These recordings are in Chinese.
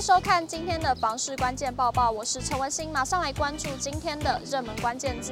收看今天的房市关键报报，我是陈文心，马上来关注今天的热门关键字。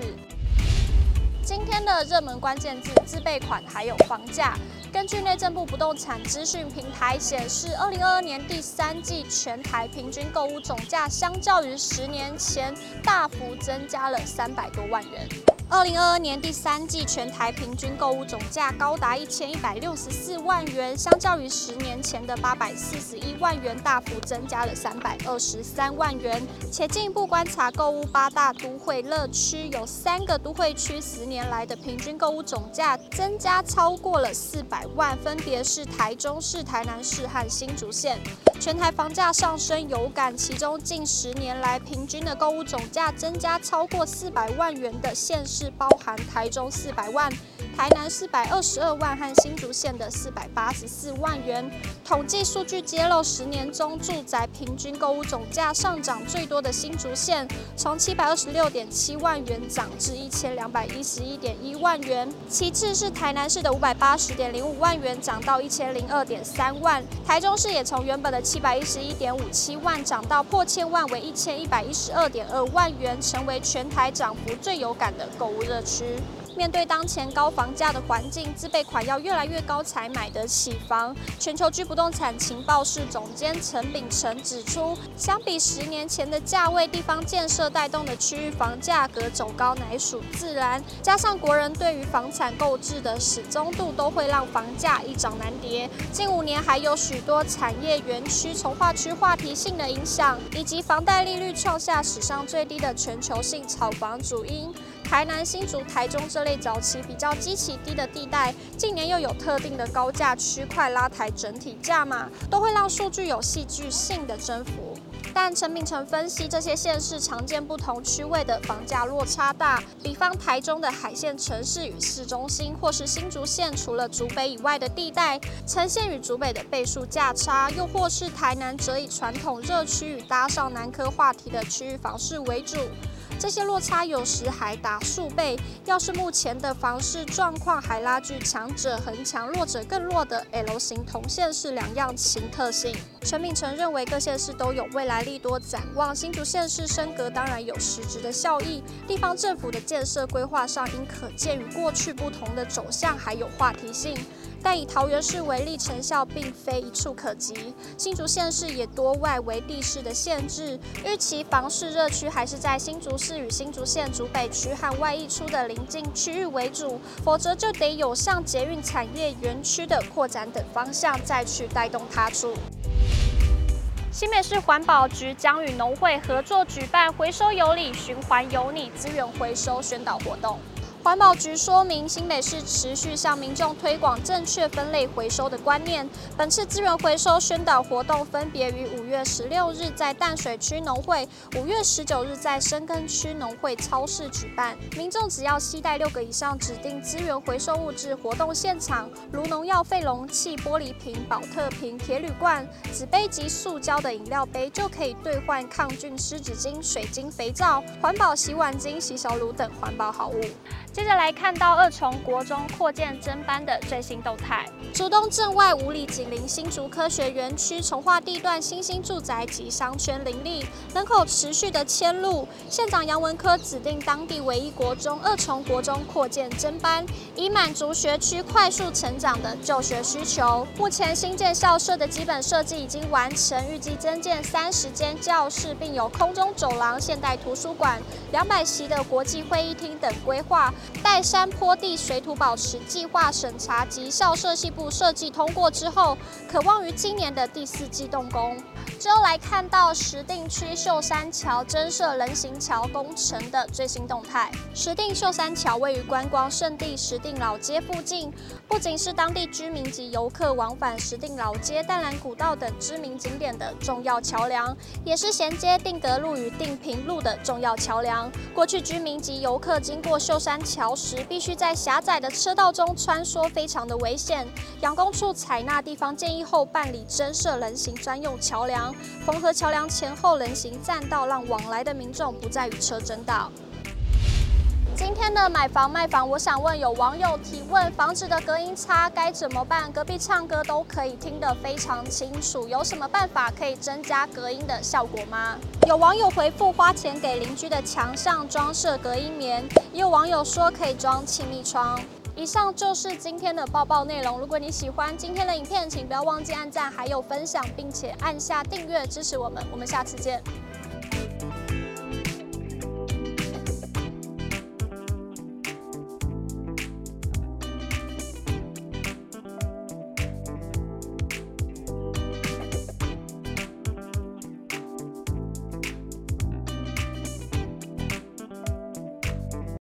今天的热门关键字：自备款还有房价。根据内政部不动产资讯平台显示，二零二二年第三季全台平均购屋总价相较于十年前大幅增加了三百多万元。二零二二年第三季全台平均购物总价高达一千一百六十四万元，相较于十年前的八百四十一万元，大幅增加了三百二十三万元。且进一步观察购物八大都会乐区，有三个都会区十年来的平均购物总价增加超过了四百万，分别是台中市、台南市和新竹县。全台房价上升有感，其中近十年来平均的购物总价增加超过四百万元的县市，是包含台中四百万。台南四百二十二万和新竹县的四百八十四万元。统计数据揭露，十年中住宅平均购物总价上涨最多的新竹县，从七百二十六点七万元涨至一千两百一十一点一万元。其次是台南市的五百八十点零五万元涨到一千零二点三万。台中市也从原本的七百一十一点五七万涨到破千万，为一千一百一十二点二万元，成为全台涨幅最有感的购物热区。面对当前高房价的环境，自备款要越来越高才买得起房。全球居不动产情报室总监陈秉承指出，相比十年前的价位，地方建设带动的区域房价格走高乃属自然。加上国人对于房产购置的始终度，都会让房价一涨难跌。近五年还有许多产业园区、重划区话题性的影响，以及房贷利率创下史上最低的全球性炒房主因。台南、新竹、台中这类早期比较基期低的地带，近年又有特定的高价区块拉抬整体价码，都会让数据有戏剧性的增幅。但陈秉承分析，这些县市常见不同区位的房价落差大，比方台中的海线城市与市中心，或是新竹县除了竹北以外的地带，呈现与竹北的倍数价差，又或是台南则以传统热区与搭上南科话题的区域房市为主。这些落差有时还达数倍。要是目前的房市状况还拉锯强者恒强、弱者更弱的 L 型铜线是两样型特性。陈敏成认为各县市都有未来利多展望，新竹县市升格当然有实质的效益。地方政府的建设规划上应可见与过去不同的走向，还有话题性。但以桃园市为例，成效并非一触可及。新竹县市也多外围地势的限制，预期房市热区还是在新竹市与新竹县竹北区和外溢出的邻近区域为主，否则就得有像捷运产业园区的扩展等方向再去带动它出。新北市环保局将与农会合作举办回收有理、循环有你资源回收宣导活动。环保局说明，新北市持续向民众推广正确分类回收的观念。本次资源回收宣导活动分别于五月十六日在淡水区农会、五月十九日在深坑区农会超市举办。民众只要携带六个以上指定资源回收物质活动现场，如农药废容器、玻璃瓶、宝特瓶、铁铝罐、纸杯及塑胶的饮料杯，就可以兑换抗菌湿纸巾、水晶肥皂、环保洗碗巾、洗手乳等环保好物。接着来看到二重国中扩建增班的最新动态。竹东镇外五里紧邻新竹科学园区重划地段，新兴住宅及商圈林立，人口持续的迁入。县长杨文科指定当地唯一国中二重国中扩建增班，以满足学区快速成长的就学需求。目前新建校舍的基本设计已经完成，预计增建三十间教室，并有空中走廊、现代图书馆、两百席的国际会议厅等规划。待山坡地水土保持计划审查及校设系部设计通过之后，可望于今年的第四季动工。之后来看到石碇区秀山桥增设人行桥工程的最新动态。石碇秀山桥位于观光胜地石碇老街附近，不仅是当地居民及游客往返石碇老街、淡蓝古道等知名景点的重要桥梁，也是衔接定德路与定平路的重要桥梁。过去居民及游客经过秀山桥时，必须在狭窄的车道中穿梭，非常的危险。阳公处采纳地方建议后，办理增设人行专用桥梁。缝合桥梁前后人行栈道，让往来的民众不再与车争道。今天的买房卖房，我想问有网友提问：房子的隔音差该怎么办？隔壁唱歌都可以听得非常清楚，有什么办法可以增加隔音的效果吗？有网友回复：花钱给邻居的墙上装设隔音棉，也有网友说可以装气密窗。以上就是今天的报报内容。如果你喜欢今天的影片，请不要忘记按赞，还有分享，并且按下订阅支持我们。我们下次见。